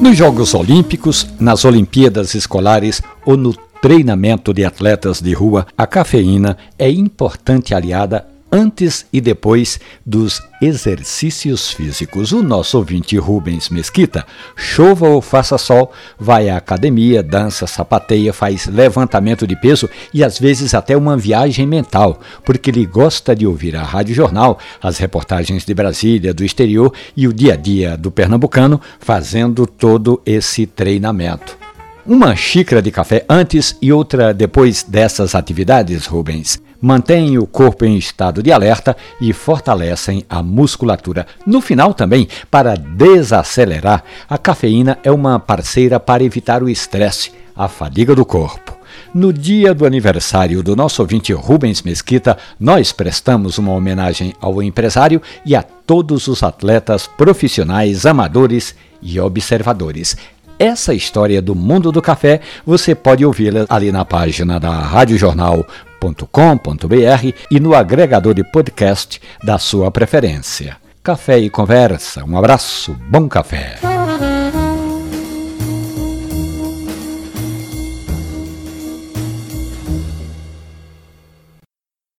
Nos Jogos Olímpicos, nas Olimpíadas Escolares ou no treinamento de atletas de rua, a cafeína é importante aliada antes e depois dos exercícios físicos. O nosso ouvinte Rubens Mesquita, chova ou faça sol, vai à academia, dança, sapateia, faz levantamento de peso e às vezes até uma viagem mental, porque ele gosta de ouvir a Rádio Jornal, as reportagens de Brasília, do exterior e o dia a dia do pernambucano, fazendo todo esse treinamento. Uma xícara de café antes e outra depois dessas atividades, Rubens, mantêm o corpo em estado de alerta e fortalecem a musculatura. No final, também, para desacelerar, a cafeína é uma parceira para evitar o estresse, a fadiga do corpo. No dia do aniversário do nosso ouvinte Rubens Mesquita, nós prestamos uma homenagem ao empresário e a todos os atletas profissionais, amadores e observadores. Essa história do mundo do café você pode ouvi-la ali na página da radiojornal.com.br e no agregador de podcast da sua preferência. Café e conversa. Um abraço, bom café.